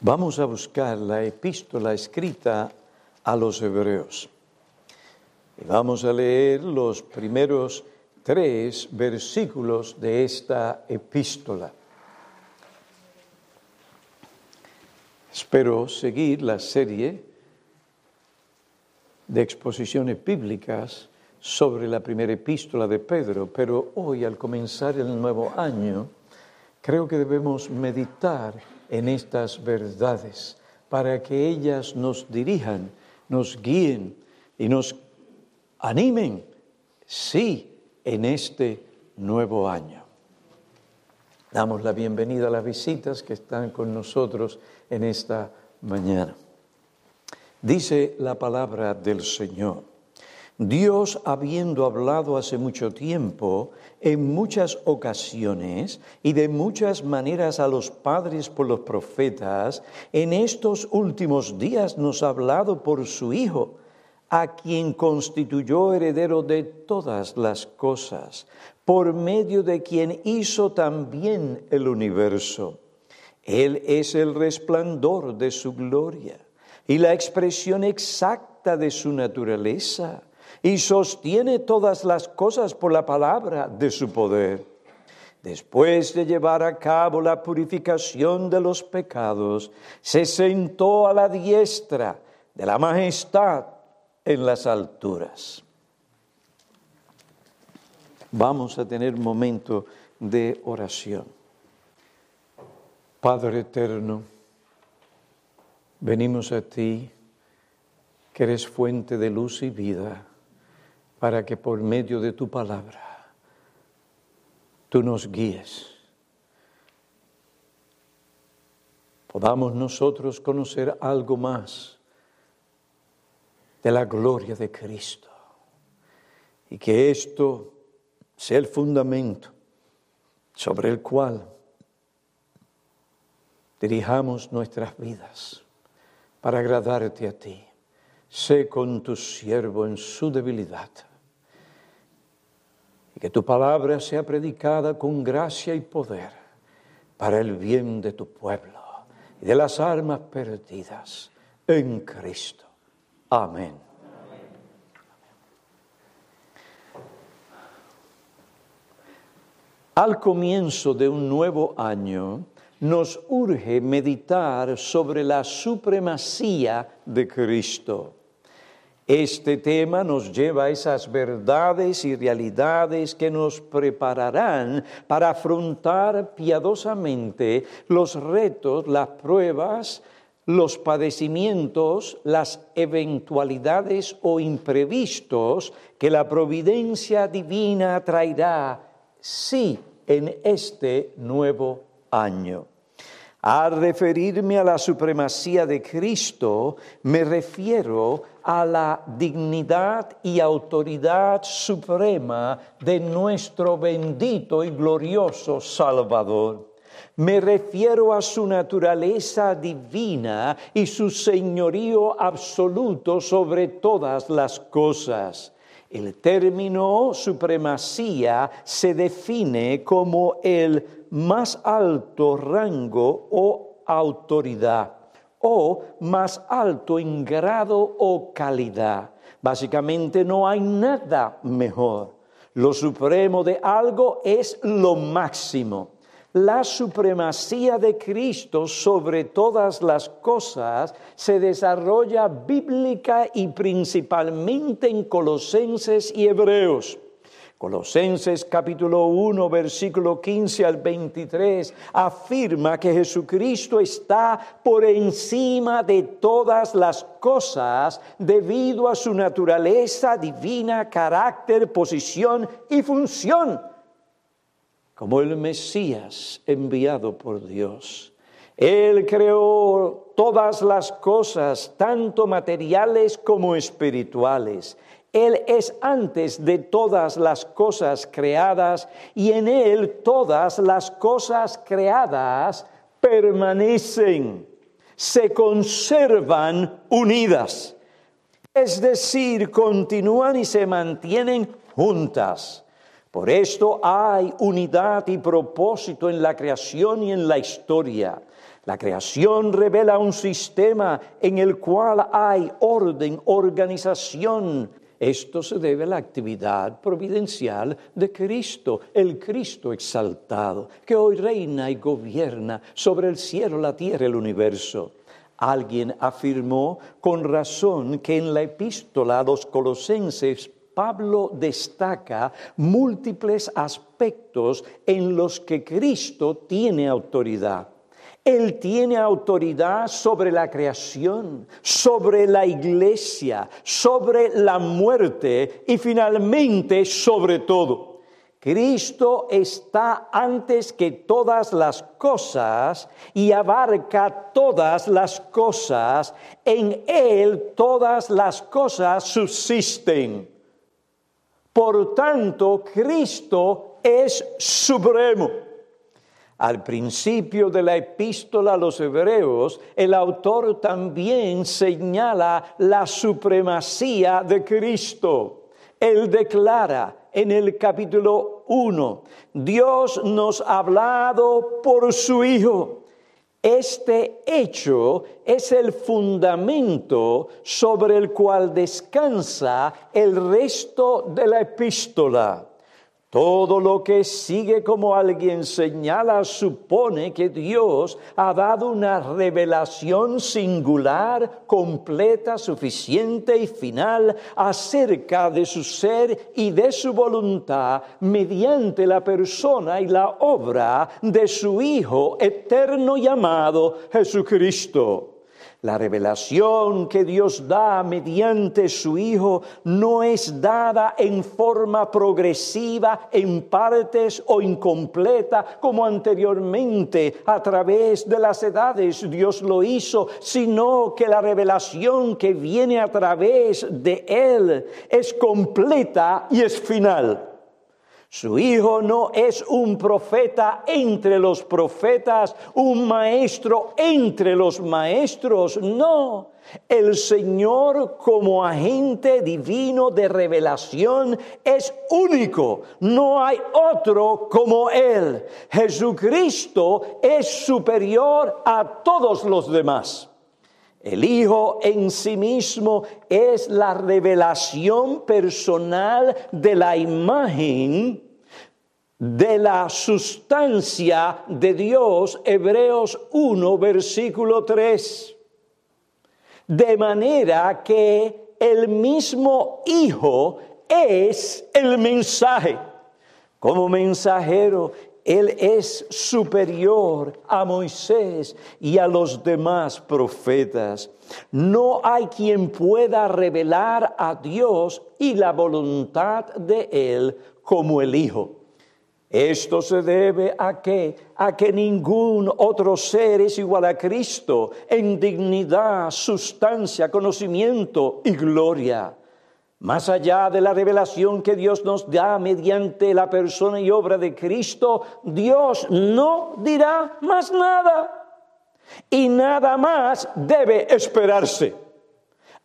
Vamos a buscar la epístola escrita a los hebreos. Y vamos a leer los primeros tres versículos de esta epístola. Espero seguir la serie de exposiciones bíblicas sobre la primera epístola de Pedro, pero hoy al comenzar el nuevo año, creo que debemos meditar en estas verdades para que ellas nos dirijan, nos guíen y nos animen, sí, en este nuevo año. Damos la bienvenida a las visitas que están con nosotros en esta mañana. Dice la palabra del Señor. Dios, habiendo hablado hace mucho tiempo, en muchas ocasiones y de muchas maneras a los padres por los profetas, en estos últimos días nos ha hablado por su Hijo, a quien constituyó heredero de todas las cosas, por medio de quien hizo también el universo. Él es el resplandor de su gloria y la expresión exacta de su naturaleza, y sostiene todas las cosas por la palabra de su poder. Después de llevar a cabo la purificación de los pecados, se sentó a la diestra de la majestad en las alturas. Vamos a tener momento de oración. Padre eterno, venimos a ti, que eres fuente de luz y vida, para que por medio de tu palabra tú nos guíes. Podamos nosotros conocer algo más de la gloria de Cristo y que esto sea el fundamento sobre el cual dirijamos nuestras vidas para agradarte a ti. Sé con tu siervo en su debilidad y que tu palabra sea predicada con gracia y poder para el bien de tu pueblo y de las almas perdidas en Cristo. Amén. Al comienzo de un nuevo año, nos urge meditar sobre la supremacía de Cristo. Este tema nos lleva a esas verdades y realidades que nos prepararán para afrontar piadosamente los retos, las pruebas, los padecimientos, las eventualidades o imprevistos que la providencia divina traerá, sí, en este nuevo año. Al referirme a la supremacía de Cristo, me refiero a la dignidad y autoridad suprema de nuestro bendito y glorioso Salvador. Me refiero a su naturaleza divina y su señorío absoluto sobre todas las cosas. El término supremacía se define como el más alto rango o autoridad o más alto en grado o calidad. Básicamente no hay nada mejor. Lo supremo de algo es lo máximo. La supremacía de Cristo sobre todas las cosas se desarrolla bíblica y principalmente en Colosenses y Hebreos. Colosenses capítulo 1, versículo 15 al 23 afirma que Jesucristo está por encima de todas las cosas debido a su naturaleza divina, carácter, posición y función, como el Mesías enviado por Dios. Él creó todas las cosas, tanto materiales como espirituales. Él es antes de todas las cosas creadas y en Él todas las cosas creadas permanecen, se conservan unidas. Es decir, continúan y se mantienen juntas. Por esto hay unidad y propósito en la creación y en la historia. La creación revela un sistema en el cual hay orden, organización. Esto se debe a la actividad providencial de Cristo, el Cristo exaltado, que hoy reina y gobierna sobre el cielo, la tierra, el universo. Alguien afirmó con razón que en la epístola a los colosenses Pablo destaca múltiples aspectos en los que Cristo tiene autoridad. Él tiene autoridad sobre la creación, sobre la iglesia, sobre la muerte y finalmente sobre todo. Cristo está antes que todas las cosas y abarca todas las cosas. En Él todas las cosas subsisten. Por tanto, Cristo es supremo. Al principio de la epístola a los hebreos, el autor también señala la supremacía de Cristo. Él declara en el capítulo 1, Dios nos ha hablado por su Hijo este hecho es el fundamento sobre el cual descansa el resto de la epístola. Todo lo que sigue como alguien señala supone que Dios ha dado una revelación singular, completa, suficiente y final acerca de su ser y de su voluntad mediante la persona y la obra de su Hijo eterno llamado Jesucristo. La revelación que Dios da mediante su Hijo no es dada en forma progresiva, en partes o incompleta, como anteriormente a través de las edades Dios lo hizo, sino que la revelación que viene a través de Él es completa y es final. Su hijo no es un profeta entre los profetas, un maestro entre los maestros, no. El Señor como agente divino de revelación es único, no hay otro como Él. Jesucristo es superior a todos los demás. El Hijo en sí mismo es la revelación personal de la imagen de la sustancia de Dios, Hebreos 1, versículo 3. De manera que el mismo Hijo es el mensaje. Como mensajero, Él es superior a Moisés y a los demás profetas. No hay quien pueda revelar a Dios y la voluntad de Él como el Hijo. Esto se debe a que a que ningún otro ser es igual a Cristo en dignidad, sustancia, conocimiento y gloria. Más allá de la revelación que Dios nos da mediante la persona y obra de Cristo, Dios no dirá más nada. Y nada más debe esperarse.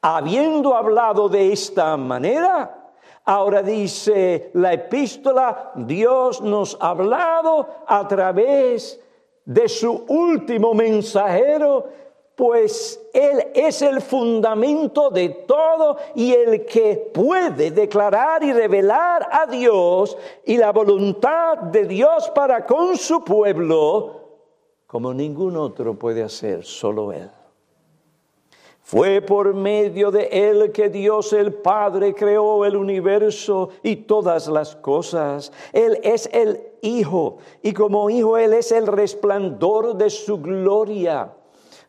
Habiendo hablado de esta manera, Ahora dice la epístola, Dios nos ha hablado a través de su último mensajero, pues Él es el fundamento de todo y el que puede declarar y revelar a Dios y la voluntad de Dios para con su pueblo, como ningún otro puede hacer, solo Él. Fue por medio de Él que Dios el Padre creó el universo y todas las cosas. Él es el Hijo y como Hijo Él es el resplandor de su gloria,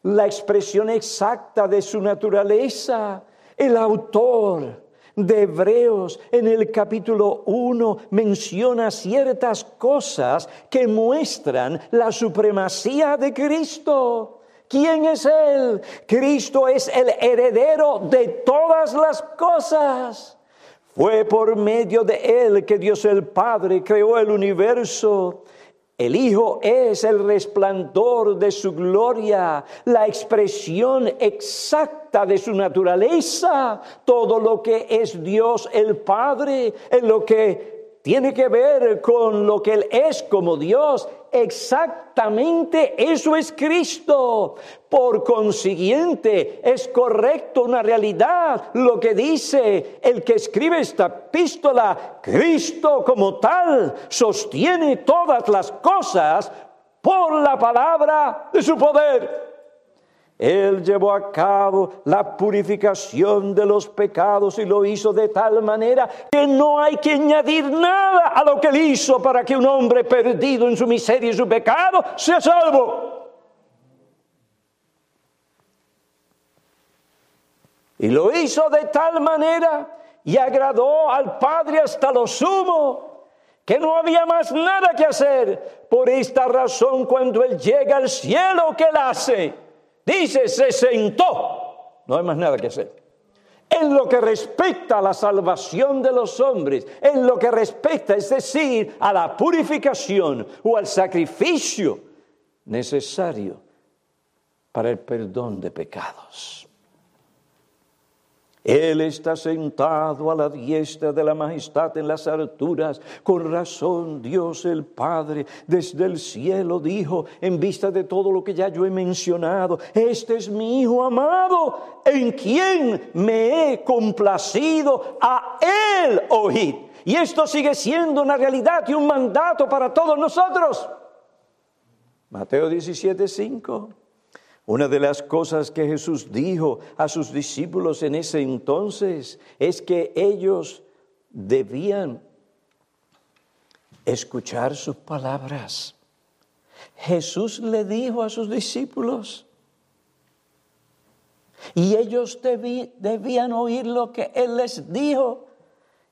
la expresión exacta de su naturaleza, el autor. De Hebreos en el capítulo 1 menciona ciertas cosas que muestran la supremacía de Cristo. ¿Quién es Él? Cristo es el heredero de todas las cosas. Fue por medio de Él que Dios el Padre creó el universo. El Hijo es el resplandor de su gloria, la expresión exacta de su naturaleza. Todo lo que es Dios el Padre, en lo que tiene que ver con lo que Él es como Dios. Exactamente eso es Cristo. Por consiguiente, es correcto una realidad lo que dice el que escribe esta epístola. Cristo como tal sostiene todas las cosas por la palabra de su poder. Él llevó a cabo la purificación de los pecados y lo hizo de tal manera que no hay que añadir nada a lo que él hizo para que un hombre perdido en su miseria y su pecado sea salvo. Y lo hizo de tal manera y agradó al Padre hasta lo sumo, que no había más nada que hacer. Por esta razón, cuando Él llega al cielo, ¿qué Él hace? Dice, se sentó. No hay más nada que hacer. En lo que respecta a la salvación de los hombres, en lo que respecta, es decir, a la purificación o al sacrificio necesario para el perdón de pecados. Él está sentado a la diestra de la majestad en las alturas. Con razón Dios el Padre desde el cielo dijo, en vista de todo lo que ya yo he mencionado, este es mi Hijo amado, en quien me he complacido a Él oír. Y esto sigue siendo una realidad y un mandato para todos nosotros. Mateo 17, 5. Una de las cosas que Jesús dijo a sus discípulos en ese entonces es que ellos debían escuchar sus palabras. Jesús le dijo a sus discípulos y ellos debían oír lo que Él les dijo.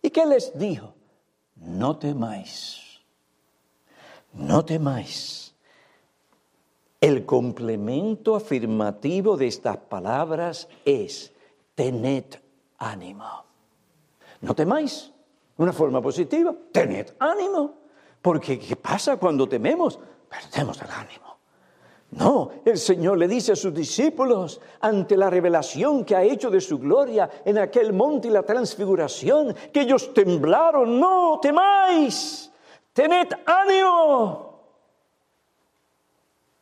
¿Y qué les dijo? No temáis, no temáis el complemento afirmativo de estas palabras es tened ánimo. No temáis, una forma positiva, tened ánimo. Porque ¿qué pasa cuando tememos? Perdemos el ánimo. No, el Señor le dice a sus discípulos ante la revelación que ha hecho de su gloria en aquel monte y la transfiguración, que ellos temblaron, no temáis, tened ánimo.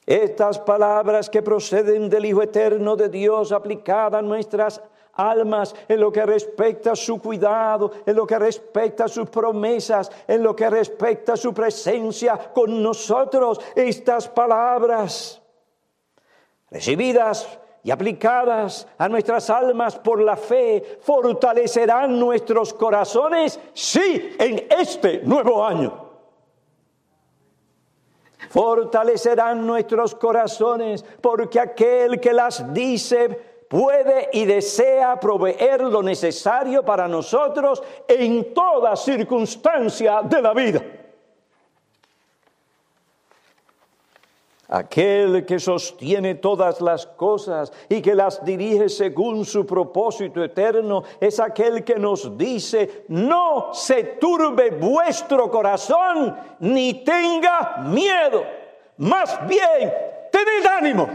Estas palabras que proceden del Hijo Eterno de Dios aplicadas a nuestras almas en lo que respecta a su cuidado, en lo que respecta a sus promesas, en lo que respecta a su presencia con nosotros. Estas palabras recibidas y aplicadas a nuestras almas por la fe fortalecerán nuestros corazones, sí, en este nuevo año fortalecerán nuestros corazones, porque aquel que las dice puede y desea proveer lo necesario para nosotros en toda circunstancia de la vida. Aquel que sostiene todas las cosas y que las dirige según su propósito eterno es aquel que nos dice, no se turbe vuestro corazón ni tenga miedo, más bien tened ánimo.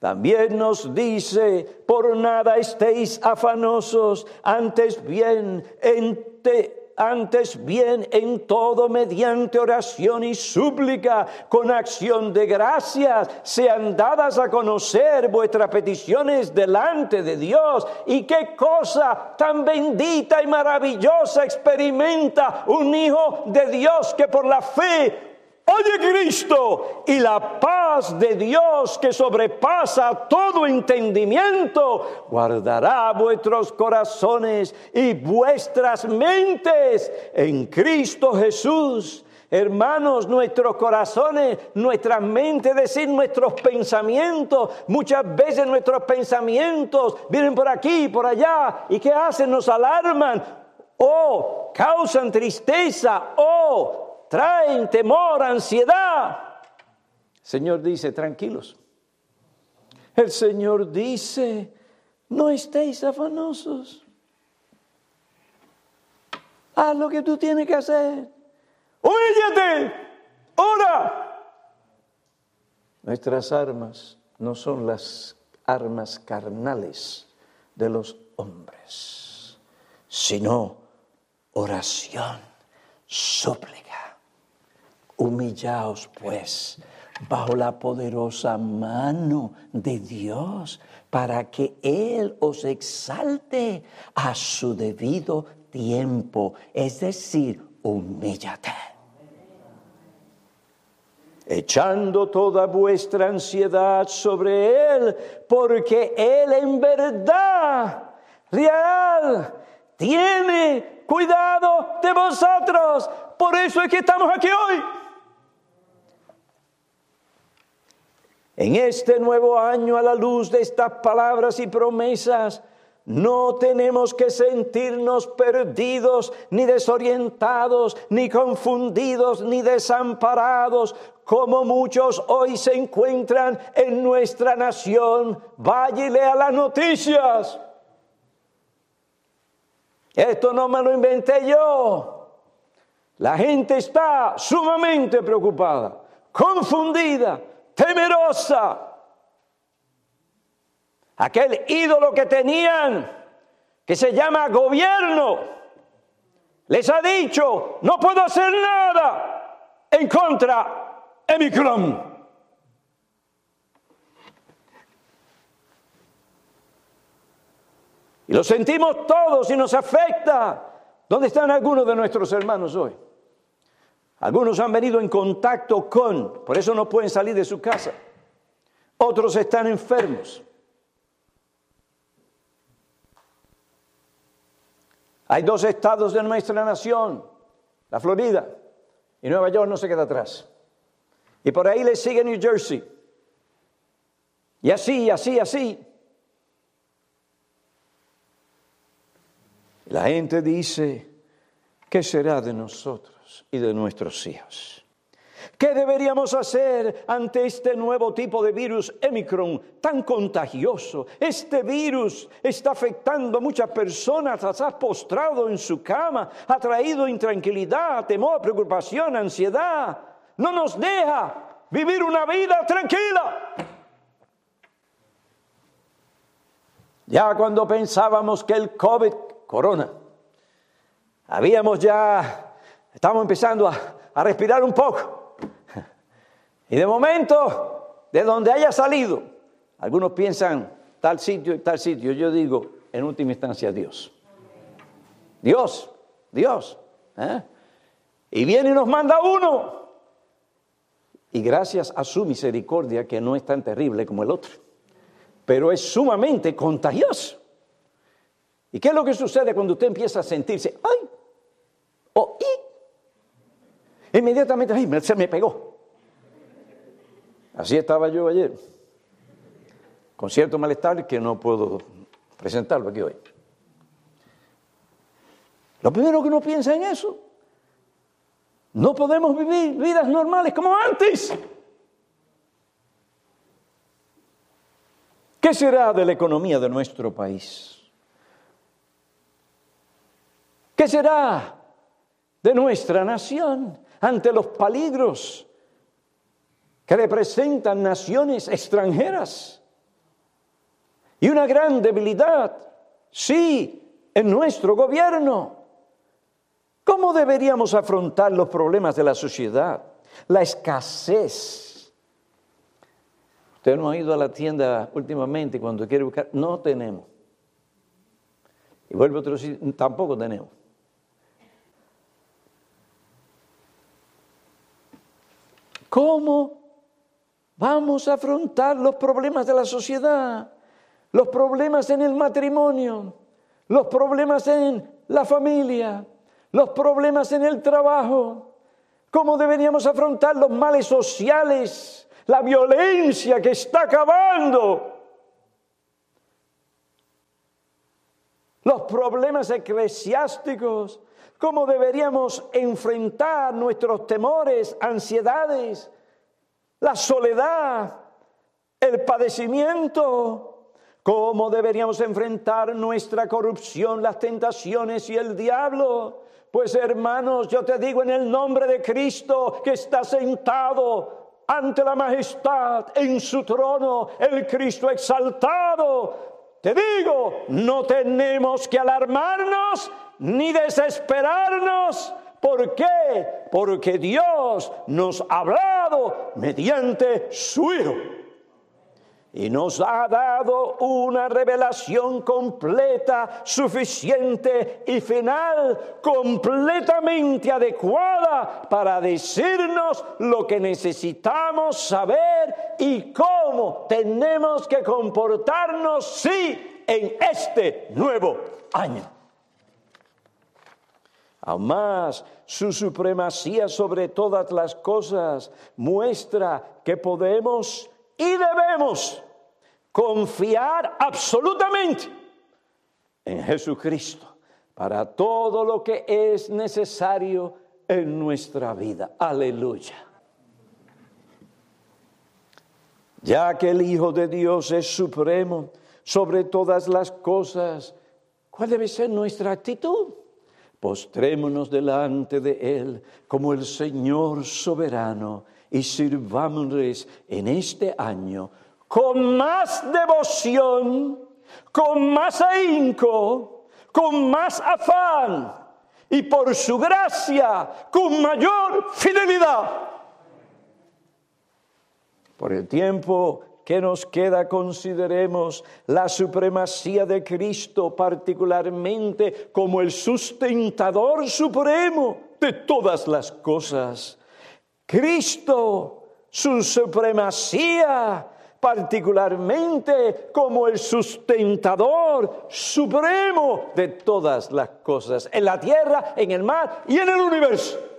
También nos dice, por nada estéis afanosos, antes bien ente antes bien en todo mediante oración y súplica, con acción de gracias, sean dadas a conocer vuestras peticiones delante de Dios. Y qué cosa tan bendita y maravillosa experimenta un hijo de Dios que por la fe Oye Cristo y la paz de Dios que sobrepasa todo entendimiento guardará vuestros corazones y vuestras mentes en Cristo Jesús. Hermanos, nuestros corazones, nuestras mentes, es decir, nuestros pensamientos, muchas veces nuestros pensamientos vienen por aquí, por allá, y ¿qué hacen? Nos alarman o causan tristeza o traen temor, ansiedad. El Señor dice, tranquilos. El Señor dice, no estéis afanosos. Haz lo que tú tienes que hacer. Humíllate, ora. Nuestras armas no son las armas carnales de los hombres, sino oración, súplica. Humillaos pues bajo la poderosa mano de Dios para que Él os exalte a su debido tiempo, es decir, humíllate. Echando toda vuestra ansiedad sobre Él, porque Él en verdad, real, tiene cuidado de vosotros. Por eso es que estamos aquí hoy. En este nuevo año, a la luz de estas palabras y promesas, no tenemos que sentirnos perdidos, ni desorientados, ni confundidos, ni desamparados, como muchos hoy se encuentran en nuestra nación. Vaya y lea las noticias. Esto no me lo inventé yo. La gente está sumamente preocupada, confundida, temerosa. Aquel ídolo que tenían, que se llama gobierno, les ha dicho, no puedo hacer nada en contra de Micron. Y lo sentimos todos y nos afecta. ¿Dónde están algunos de nuestros hermanos hoy? Algunos han venido en contacto con, por eso no pueden salir de su casa. Otros están enfermos. Hay dos estados de nuestra nación, la Florida y Nueva York no se queda atrás. Y por ahí le sigue New Jersey. Y así, así, así. La gente dice, ¿qué será de nosotros? Y de nuestros hijos. ¿Qué deberíamos hacer ante este nuevo tipo de virus Omicron tan contagioso? Este virus está afectando a muchas personas, las ha postrado en su cama, ha traído intranquilidad, temor, preocupación, ansiedad. No nos deja vivir una vida tranquila. Ya cuando pensábamos que el COVID, corona, habíamos ya estamos empezando a, respirar un poco. Y de momento, de donde haya salido, algunos piensan tal sitio y tal sitio, yo digo, en última instancia, Dios. Dios, Dios. ¿eh? Y viene y nos manda uno. Y gracias a su misericordia, que no es tan terrible como el otro, pero es sumamente contagioso. ¿Y qué es lo que sucede cuando usted empieza a sentirse, ay, o y Inmediatamente, ay, se me pegó. Así estaba yo ayer, con cierto malestar que no puedo presentarlo aquí hoy. Lo primero que uno piensa en eso, no podemos vivir vidas normales como antes. ¿Qué será de la economía de nuestro país? ¿Qué será de nuestra nación? Ante los peligros que representan naciones extranjeras. Y una gran debilidad, sí, en nuestro gobierno. ¿Cómo deberíamos afrontar los problemas de la sociedad? La escasez. Usted no ha ido a la tienda últimamente cuando quiere buscar. No tenemos. Y vuelve otro sitio, tampoco tenemos. ¿Cómo vamos a afrontar los problemas de la sociedad? Los problemas en el matrimonio, los problemas en la familia, los problemas en el trabajo. ¿Cómo deberíamos afrontar los males sociales, la violencia que está acabando? Los problemas eclesiásticos, cómo deberíamos enfrentar nuestros temores, ansiedades, la soledad, el padecimiento, cómo deberíamos enfrentar nuestra corrupción, las tentaciones y el diablo. Pues hermanos, yo te digo en el nombre de Cristo que está sentado ante la majestad en su trono, el Cristo exaltado. Te digo, no tenemos que alarmarnos ni desesperarnos. ¿Por qué? Porque Dios nos ha hablado mediante su Hijo y nos ha dado una revelación completa, suficiente y final, completamente adecuada para decirnos lo que necesitamos saber y cómo tenemos que comportarnos, sí, en este nuevo año. Aún más, su supremacía sobre todas las cosas muestra que podemos y debemos confiar absolutamente en Jesucristo para todo lo que es necesario en nuestra vida. Aleluya. Ya que el Hijo de Dios es supremo sobre todas las cosas, ¿cuál debe ser nuestra actitud? Postrémonos delante de Él como el Señor soberano y sirvámosles en este año con más devoción, con más ahínco, con más afán y por su gracia con mayor fidelidad. Por el tiempo que nos queda consideremos la supremacía de Cristo particularmente como el sustentador supremo de todas las cosas Cristo, su supremacía, particularmente como el sustentador supremo de todas las cosas, en la tierra, en el mar y en el universo.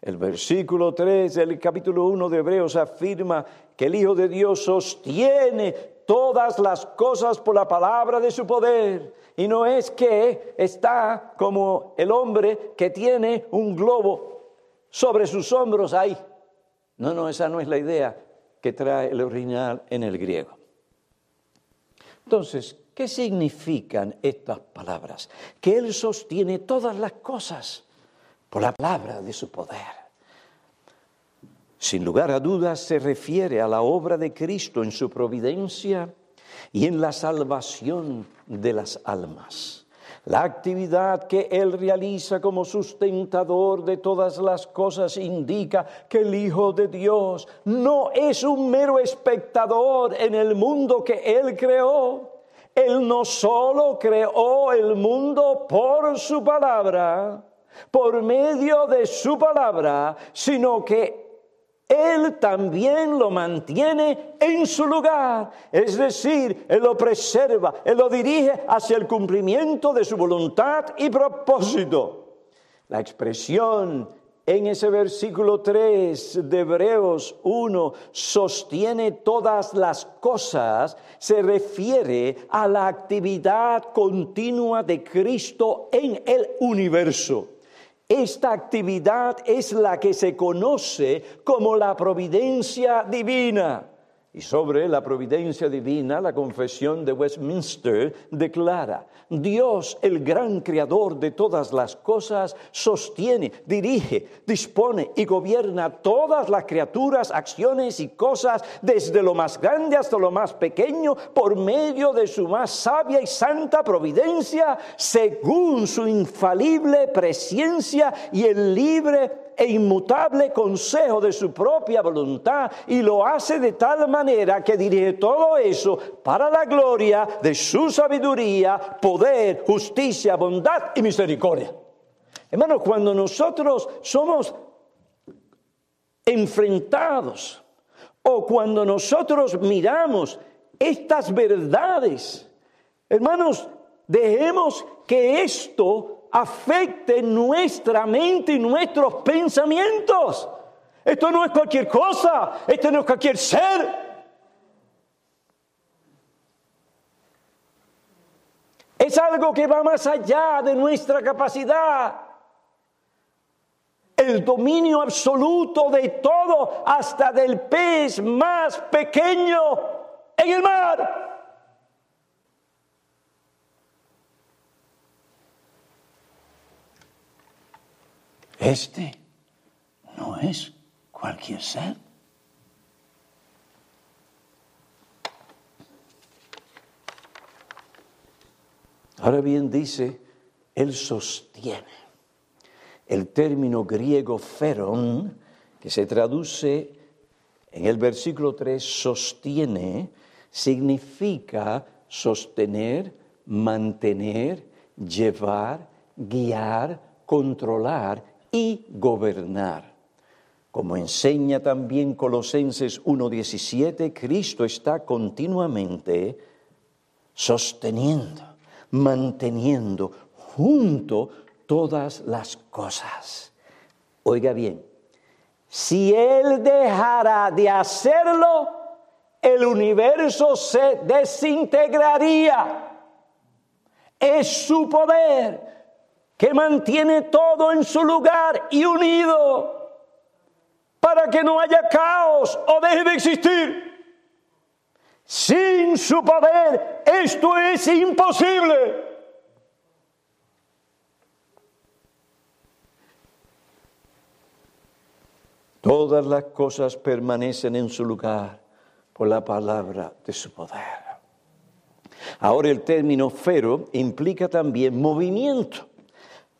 El versículo 3 del capítulo 1 de Hebreos afirma que el Hijo de Dios sostiene todas las cosas por la palabra de su poder. Y no es que está como el hombre que tiene un globo sobre sus hombros ahí. No, no, esa no es la idea que trae el original en el griego. Entonces, ¿qué significan estas palabras? Que Él sostiene todas las cosas por la palabra de su poder. Sin lugar a dudas se refiere a la obra de Cristo en su providencia y en la salvación de las almas. La actividad que Él realiza como sustentador de todas las cosas indica que el Hijo de Dios no es un mero espectador en el mundo que Él creó. Él no solo creó el mundo por su palabra, por medio de su palabra, sino que él también lo mantiene en su lugar. Es decir, Él lo preserva, Él lo dirige hacia el cumplimiento de su voluntad y propósito. La expresión en ese versículo 3 de Hebreos 1 sostiene todas las cosas, se refiere a la actividad continua de Cristo en el universo. Esta actividad es la que se conoce como la providencia divina. Y sobre la providencia divina, la confesión de Westminster declara, Dios, el gran creador de todas las cosas, sostiene, dirige, dispone y gobierna todas las criaturas, acciones y cosas, desde lo más grande hasta lo más pequeño, por medio de su más sabia y santa providencia, según su infalible presencia y el libre e inmutable consejo de su propia voluntad y lo hace de tal manera que dirige todo eso para la gloria de su sabiduría, poder, justicia, bondad y misericordia. Hermanos, cuando nosotros somos enfrentados o cuando nosotros miramos estas verdades, hermanos, dejemos que esto afecte nuestra mente y nuestros pensamientos. Esto no es cualquier cosa, esto no es cualquier ser. Es algo que va más allá de nuestra capacidad. El dominio absoluto de todo, hasta del pez más pequeño en el mar. Este no es cualquier ser. Ahora bien dice Él sostiene. El término griego feron, que se traduce en el versículo 3, sostiene, significa sostener, mantener, llevar, guiar, controlar y gobernar. Como enseña también Colosenses 1.17, Cristo está continuamente sosteniendo, manteniendo junto todas las cosas. Oiga bien, si Él dejara de hacerlo, el universo se desintegraría. Es su poder que mantiene todo en su lugar y unido para que no haya caos o deje de existir. Sin su poder esto es imposible. Todas las cosas permanecen en su lugar por la palabra de su poder. Ahora el término fero implica también movimiento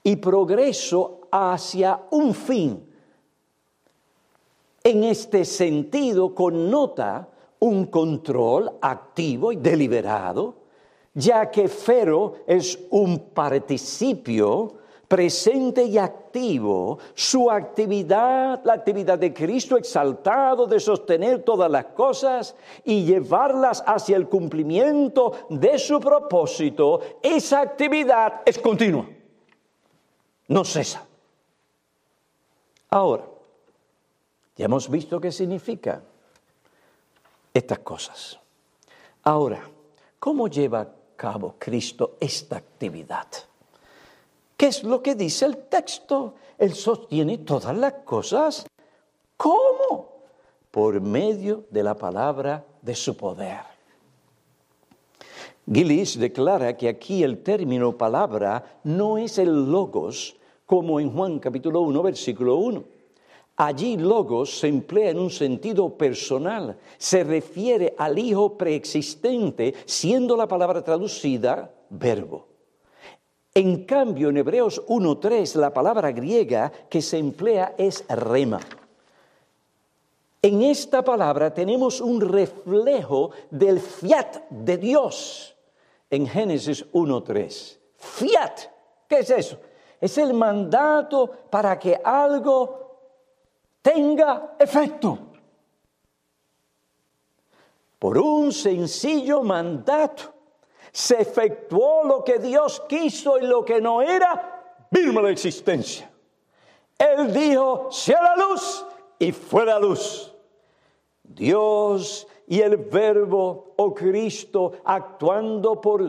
y progreso hacia un fin. En este sentido connota un control activo y deliberado, ya que fero es un participio presente y activo, su actividad, la actividad de Cristo exaltado de sostener todas las cosas y llevarlas hacia el cumplimiento de su propósito, esa actividad es continua, no cesa. Ahora, ya hemos visto qué significa estas cosas. Ahora, ¿cómo lleva a cabo Cristo esta actividad? ¿Qué es lo que dice el texto? Él sostiene todas las cosas. ¿Cómo? Por medio de la palabra de su poder. Gillis declara que aquí el término palabra no es el logos como en Juan capítulo 1 versículo 1. Allí logos se emplea en un sentido personal, se refiere al Hijo preexistente, siendo la palabra traducida verbo. En cambio, en Hebreos 1.3 la palabra griega que se emplea es rema. En esta palabra tenemos un reflejo del fiat de Dios en Génesis 1.3. Fiat, ¿qué es eso? Es el mandato para que algo tenga efecto. Por un sencillo mandato se efectuó lo que Dios quiso y lo que no era, vino la existencia. Él dijo, sea la luz y fue la luz. Dios y el verbo o Cristo actuando por,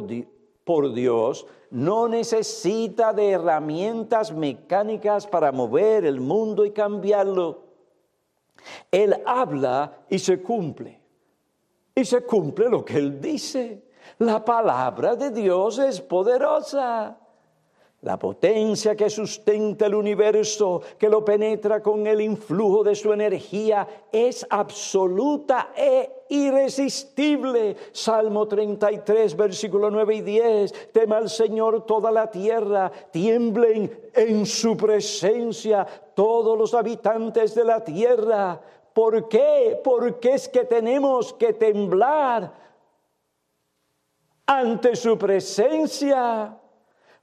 por Dios no necesita de herramientas mecánicas para mover el mundo y cambiarlo. Él habla y se cumple. Y se cumple lo que Él dice. La palabra de Dios es poderosa. La potencia que sustenta el universo, que lo penetra con el influjo de su energía, es absoluta e irresistible. Salmo 33, versículo 9 y 10. Tema al Señor toda la tierra, tiemblen en su presencia todos los habitantes de la tierra. ¿Por qué? Porque es que tenemos que temblar ante su presencia,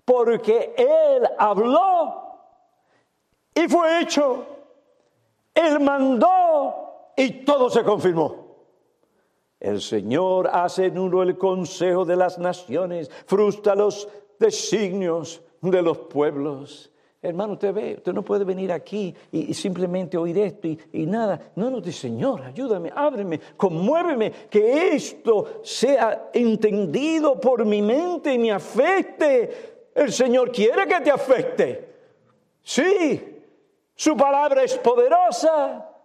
porque Él habló y fue hecho. Él mandó y todo se confirmó. El Señor hace nulo el consejo de las naciones, frustra los designios de los pueblos. Hermano, usted ve, usted no puede venir aquí y, simplemente oír esto y, nada. No, no, Señor, ayúdame, ábreme, conmuéveme, que esto sea entendido por mi mente y me afecte. El Señor quiere que te afecte. Sí, su palabra es poderosa.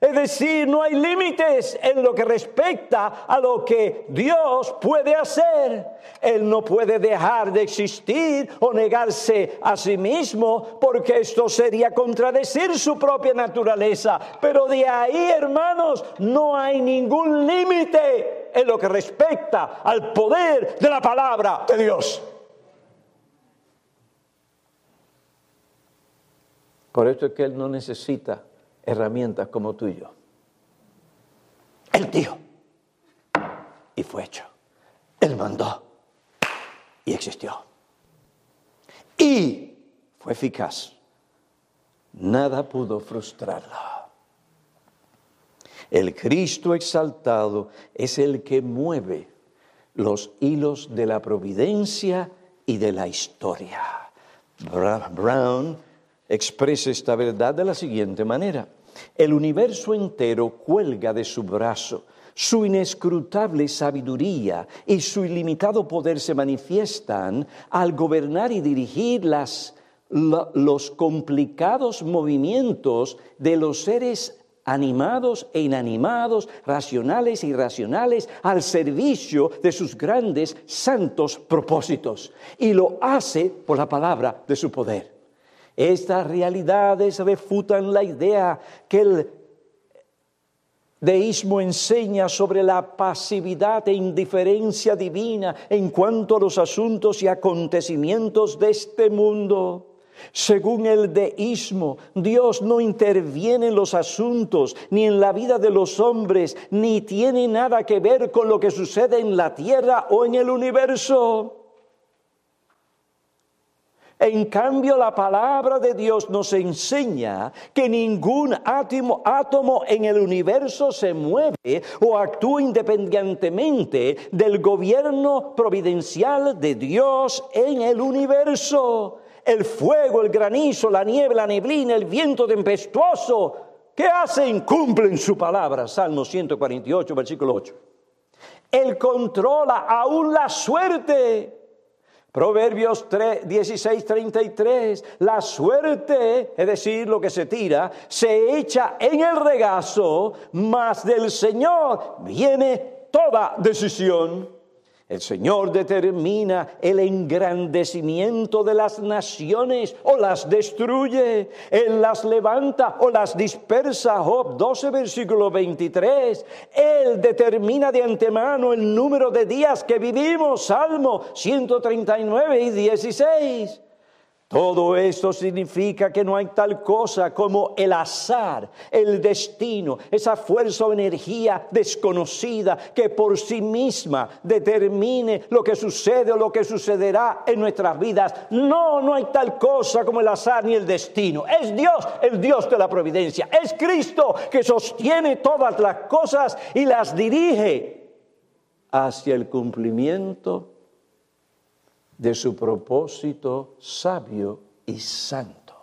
Es decir, no hay límites en lo que respecta a lo que Dios puede hacer. Él no puede dejar de existir o negarse a sí mismo porque esto sería contradecir su propia naturaleza. Pero de ahí, hermanos, no hay ningún límite en lo que respecta al poder de la palabra de Dios. Por esto es que Él no necesita herramientas como tú y yo. Él dio y fue hecho. Él mandó y existió. Y fue eficaz. Nada pudo frustrarlo. El Cristo exaltado es el que mueve los hilos de la providencia y de la historia. Brown expresa esta verdad de la siguiente manera. El universo entero cuelga de su brazo. Su inescrutable sabiduría y su ilimitado poder se manifiestan al gobernar y dirigir las, los complicados movimientos de los seres animados e inanimados, racionales e irracionales, al servicio de sus grandes santos propósitos. Y lo hace por la palabra de su poder. Estas realidades refutan la idea que el deísmo enseña sobre la pasividad e indiferencia divina en cuanto a los asuntos y acontecimientos de este mundo. Según el deísmo, Dios no interviene en los asuntos ni en la vida de los hombres, ni tiene nada que ver con lo que sucede en la tierra o en el universo. En cambio, la palabra de Dios nos enseña que ningún átomo, átomo, en el universo se mueve o actúa independientemente del gobierno providencial de Dios en el universo el fuego, el granizo, la nieve, la neblina, el viento tempestuoso, ¿qué hacen? Cumplen su palabra. Salmo 148, versículo 8. Él controla aún la suerte. Proverbios 3, 16, 33, la suerte, es decir, lo que se tira, se echa en el regazo, mas del Señor viene toda decisión. El Señor determina el engrandecimiento de las naciones o las destruye. Él las levanta o las dispersa. Job 12, versículo 23. Él determina de antemano el número de días que vivimos. Salmo 139 y 16. Todo esto significa que no hay tal cosa como el azar, el destino, esa fuerza o energía desconocida que por sí misma determine lo que sucede o lo que sucederá en nuestras vidas. No, no hay tal cosa como el azar ni el destino. Es Dios, el Dios de la providencia. Es Cristo que sostiene todas las cosas y las dirige hacia el cumplimiento de su propósito sabio y santo.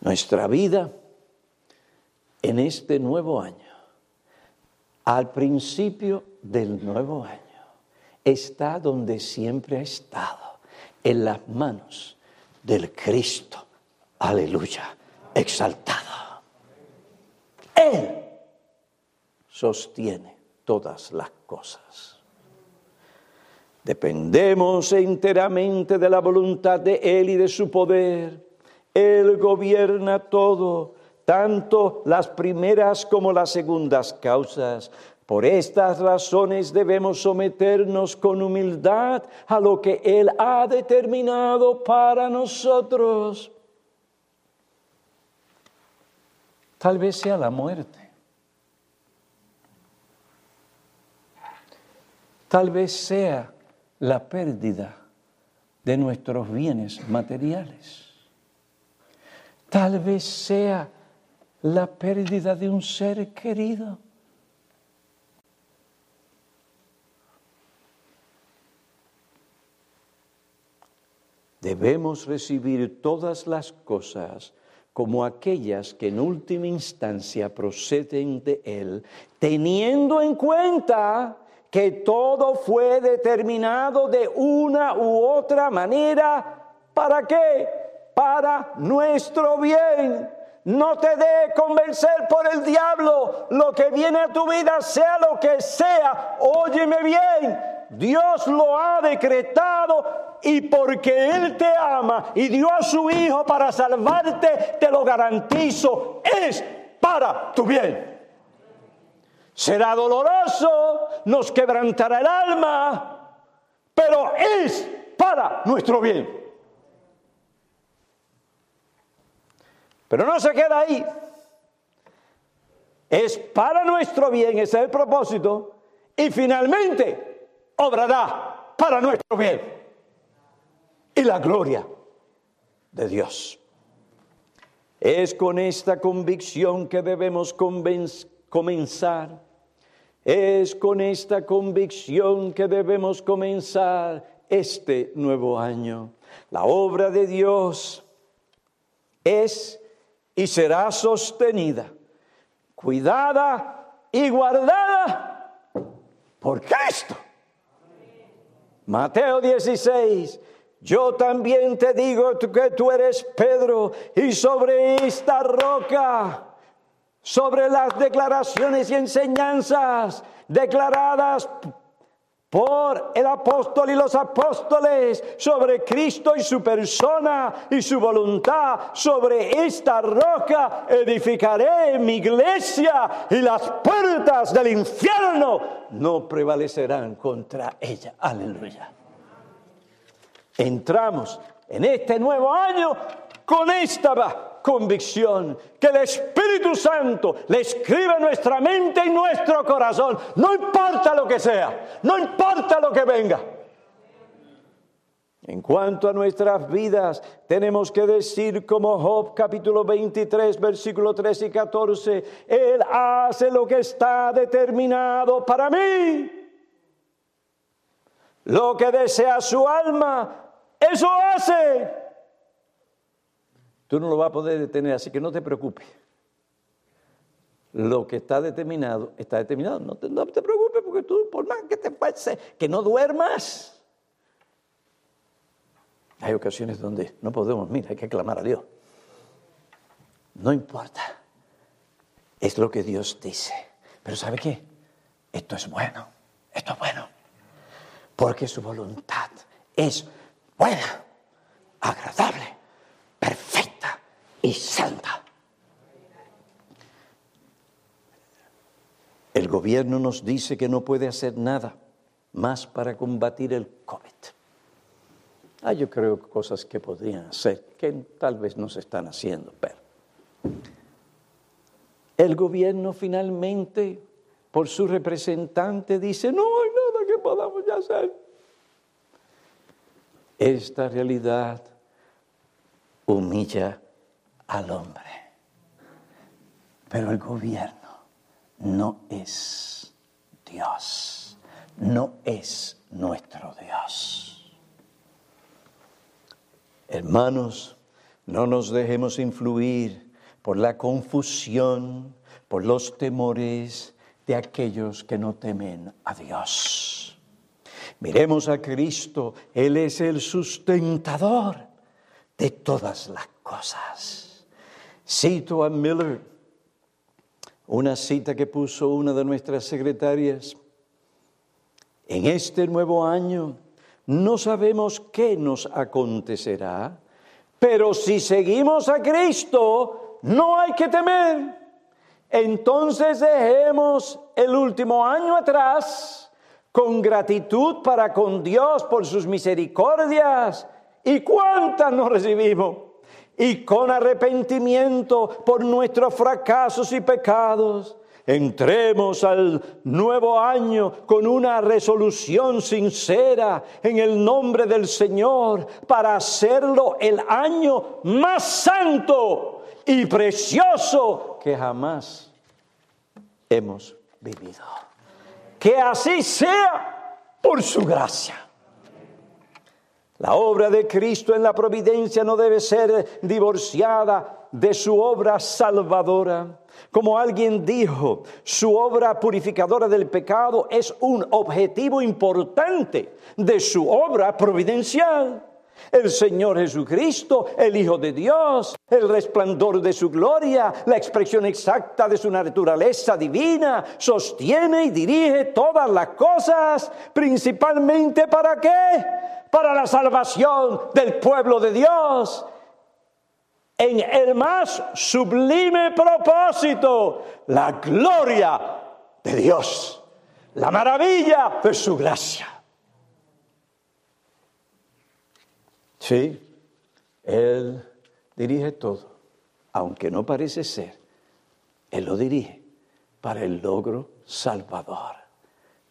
Nuestra vida en este nuevo año, al principio del nuevo año, está donde siempre ha estado, en las manos del Cristo. Aleluya, exaltado. Él sostiene todas las cosas. Dependemos enteramente de la voluntad de Él y de su poder. Él gobierna todo, tanto las primeras como las segundas causas. Por estas razones debemos someternos con humildad a lo que Él ha determinado para nosotros. Tal vez sea la muerte. Tal vez sea la pérdida de nuestros bienes materiales. Tal vez sea la pérdida de un ser querido. Debemos recibir todas las cosas como aquellas que en última instancia proceden de Él, teniendo en cuenta que todo fue determinado de una u otra manera. ¿Para qué? Para nuestro bien. No te dé convencer por el diablo. Lo que viene a tu vida, sea lo que sea, óyeme bien. Dios lo ha decretado y porque Él te ama y dio a su Hijo para salvarte, te lo garantizo, es para tu bien. Será doloroso, nos quebrantará el alma, pero es para nuestro bien. Pero no se queda ahí. Es para nuestro bien, ese es el propósito. Y finalmente obrará para nuestro bien. Y la gloria de Dios. Es con esta convicción que debemos comenzar. Es con esta convicción que debemos comenzar este nuevo año. La obra de Dios es y será sostenida, cuidada y guardada por Cristo. Mateo 16. Yo también te digo que tú eres Pedro y sobre esta roca, sobre las declaraciones y enseñanzas declaradas por el apóstol y los apóstoles sobre Cristo y su persona y su voluntad. Sobre esta roca edificaré mi iglesia y las puertas del infierno no prevalecerán contra ella. Aleluya. Entramos en este nuevo año con esta convicción que el Espíritu Santo le escribe en nuestra mente y nuestro corazón. No importa lo que sea, no importa lo que venga. En cuanto a nuestras vidas, tenemos que decir como Job capítulo 23, versículo 13 y 14, Él hace lo que está determinado para mí. Lo que desea su alma, eso hace. Tú no lo vas a poder detener, así que no te preocupes. Lo que está determinado, está determinado. No te, preocupes porque tú, por más que te pase, que no duermas. Hay ocasiones donde no podemos, mira, hay que clamar a Dios. No importa. Es lo que Dios dice. Pero ¿sabe qué? Esto es bueno. Esto es bueno. Porque su voluntad es buena, agradable, perfecta y santa. El gobierno nos dice que no puede hacer nada más para combatir el COVID. Ah, yo creo cosas que podrían hacer, que tal vez no se están haciendo, pero el gobierno finalmente, por su representante, dice, no hay nada que podamos hacer. Esta realidad humilla al hombre. Pero el gobierno no es Dios, no es nuestro Dios. Hermanos, no nos dejemos influir por la confusión, por los temores de aquellos que no temen a Dios. Miremos a Cristo, Él es el sustentador de todas las cosas. Cito a Miller, una cita que puso una de nuestras secretarias. En este nuevo año no sabemos qué nos acontecerá, pero si seguimos a Cristo, no hay que temer. Entonces dejemos el último año atrás con gratitud para con Dios por sus misericordias. ¿Y cuántas nos recibimos? Y con arrepentimiento por nuestros fracasos y pecados. Entremos al nuevo año con una resolución sincera en el nombre del Señor para hacerlo el año más santo y precioso que jamás hemos vivido. Que así sea por su gracia. La obra de Cristo en la providencia no debe ser divorciada de su obra salvadora. Como alguien dijo, su obra purificadora del pecado es un objetivo importante de su obra providencial. El Señor Jesucristo, el Hijo de Dios, el resplandor de su gloria, la expresión exacta de su naturaleza divina, sostiene y dirige todas las cosas, principalmente para qué? para la salvación del pueblo de Dios en el más sublime propósito, la gloria de Dios, la maravilla de su gracia. Sí, Él dirige todo, aunque no parece ser, Él lo dirige para el logro salvador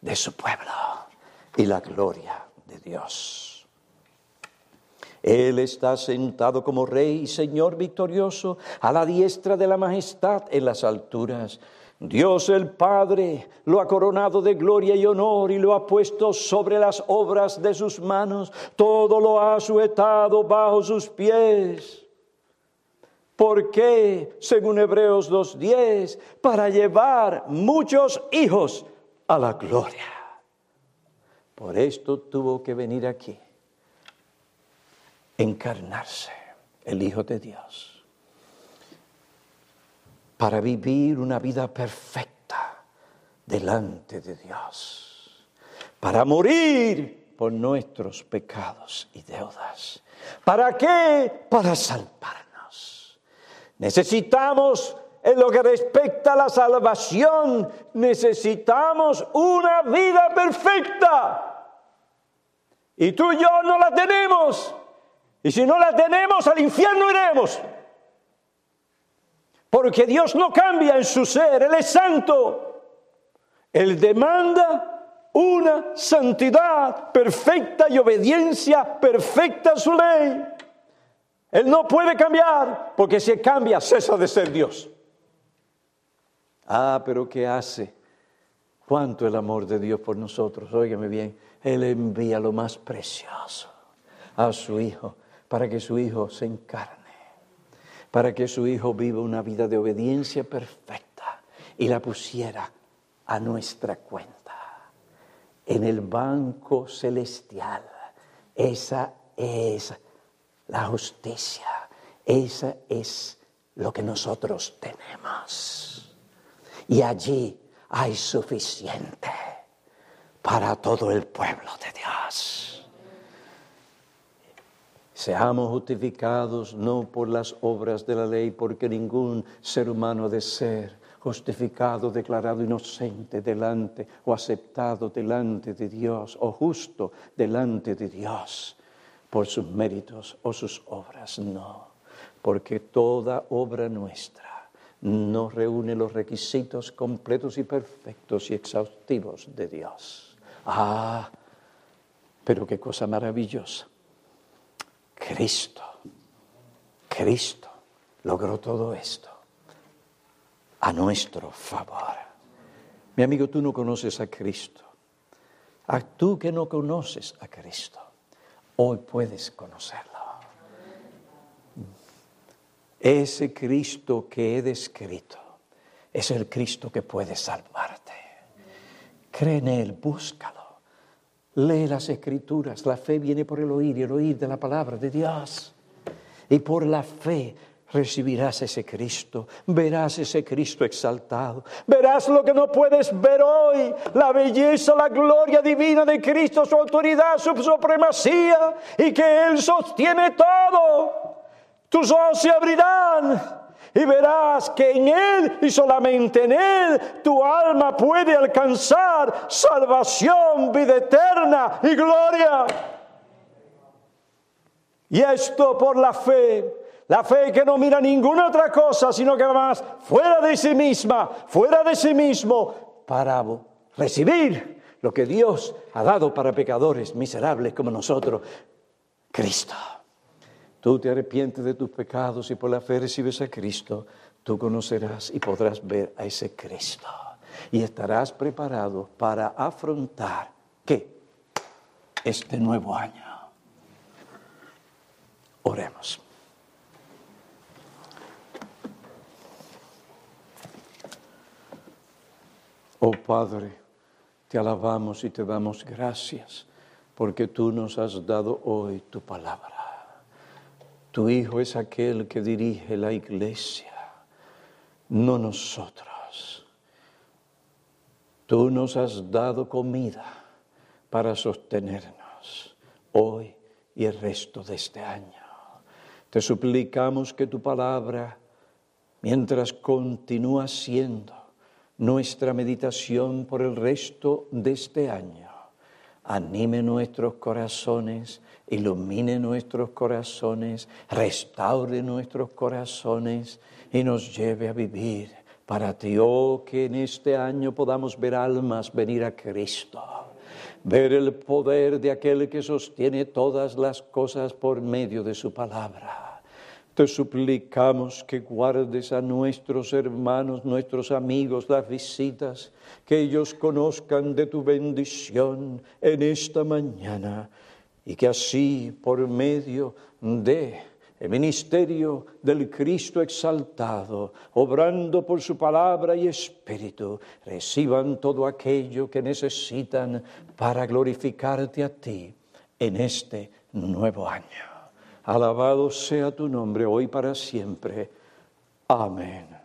de su pueblo y la gloria de Dios. Él está sentado como Rey y Señor victorioso a la diestra de la majestad en las alturas. Dios el Padre lo ha coronado de gloria y honor y lo ha puesto sobre las obras de sus manos. Todo lo ha sujetado bajo sus pies. ¿Por qué? Según Hebreos 2.10, para llevar muchos hijos a la gloria. Por esto tuvo que venir aquí, encarnarse el Hijo de Dios, para vivir una vida perfecta delante de Dios, para morir por nuestros pecados y deudas. ¿Para qué? Para salvarnos. Necesitamos en lo que respecta a la salvación, necesitamos una vida perfecta. Y tú y yo no la tenemos. Y si no la tenemos, al infierno iremos. Porque Dios no cambia en su ser, Él es santo. Él demanda una santidad perfecta y obediencia perfecta a su ley. Él no puede cambiar, porque si cambia, cesa de ser Dios. Ah, pero ¿qué hace? ¿Cuánto el amor de Dios por nosotros? Óigame bien, Él envía lo más precioso a su Hijo para que su Hijo se encarne, para que su Hijo viva una vida de obediencia perfecta y la pusiera a nuestra cuenta en el banco celestial. Esa es la justicia, esa es lo que nosotros tenemos y allí hay suficiente para todo el pueblo de Dios. Seamos justificados no por las obras de la ley, porque ningún ser humano ha de ser justificado, declarado inocente delante o aceptado delante de Dios o justo delante de Dios por sus méritos o sus obras. No, porque toda obra nuestra no reúne los requisitos completos y perfectos y exhaustivos de Dios. Ah, pero qué cosa maravillosa. Cristo, Cristo logró todo esto a nuestro favor. Mi amigo, tú no conoces a Cristo. A tú que no conoces a Cristo, hoy puedes conocerlo. Ese Cristo que he descrito es el Cristo que puede salvarte. Cree en Él, búscalo. Lee las escrituras. La fe viene por el oír y el oír de la palabra de Dios. Y por la fe recibirás ese Cristo, verás ese Cristo exaltado, verás lo que no puedes ver hoy, la belleza, la gloria divina de Cristo, su autoridad, su supremacía y que Él sostiene todo. Tus ojos se abrirán y verás que en Él y solamente en Él tu alma puede alcanzar salvación, vida eterna y gloria. Y esto por la fe, la fe que no mira ninguna otra cosa, sino que más fuera de sí misma, fuera de sí mismo, para recibir lo que Dios ha dado para pecadores miserables como nosotros, Cristo. Tú te arrepientes de tus pecados y por la fe recibes a Cristo, tú conocerás y podrás ver a ese Cristo. Y estarás preparado para afrontar, ¿qué? Este nuevo año. Oremos. Oh Padre, te alabamos y te damos gracias porque tú nos has dado hoy tu palabra. Tu Hijo es aquel que dirige la iglesia, no nosotros. Tú nos has dado comida para sostenernos hoy y el resto de este año. Te suplicamos que tu palabra, mientras continúa siendo nuestra meditación por el resto de este año, anime nuestros corazones, ilumine nuestros corazones, restaure nuestros corazones y nos lleve a vivir para ti. Oh, que en este año podamos ver almas venir a Cristo, ver el poder de aquel que sostiene todas las cosas por medio de su palabra. Te suplicamos que guardes a nuestros hermanos, nuestros amigos, las visitas, que ellos conozcan de tu bendición en esta mañana y que así por medio de el ministerio del Cristo exaltado, obrando por su palabra y espíritu, reciban todo aquello que necesitan para glorificarte a ti en este nuevo año. Alabado sea tu nombre hoy para siempre. Amén.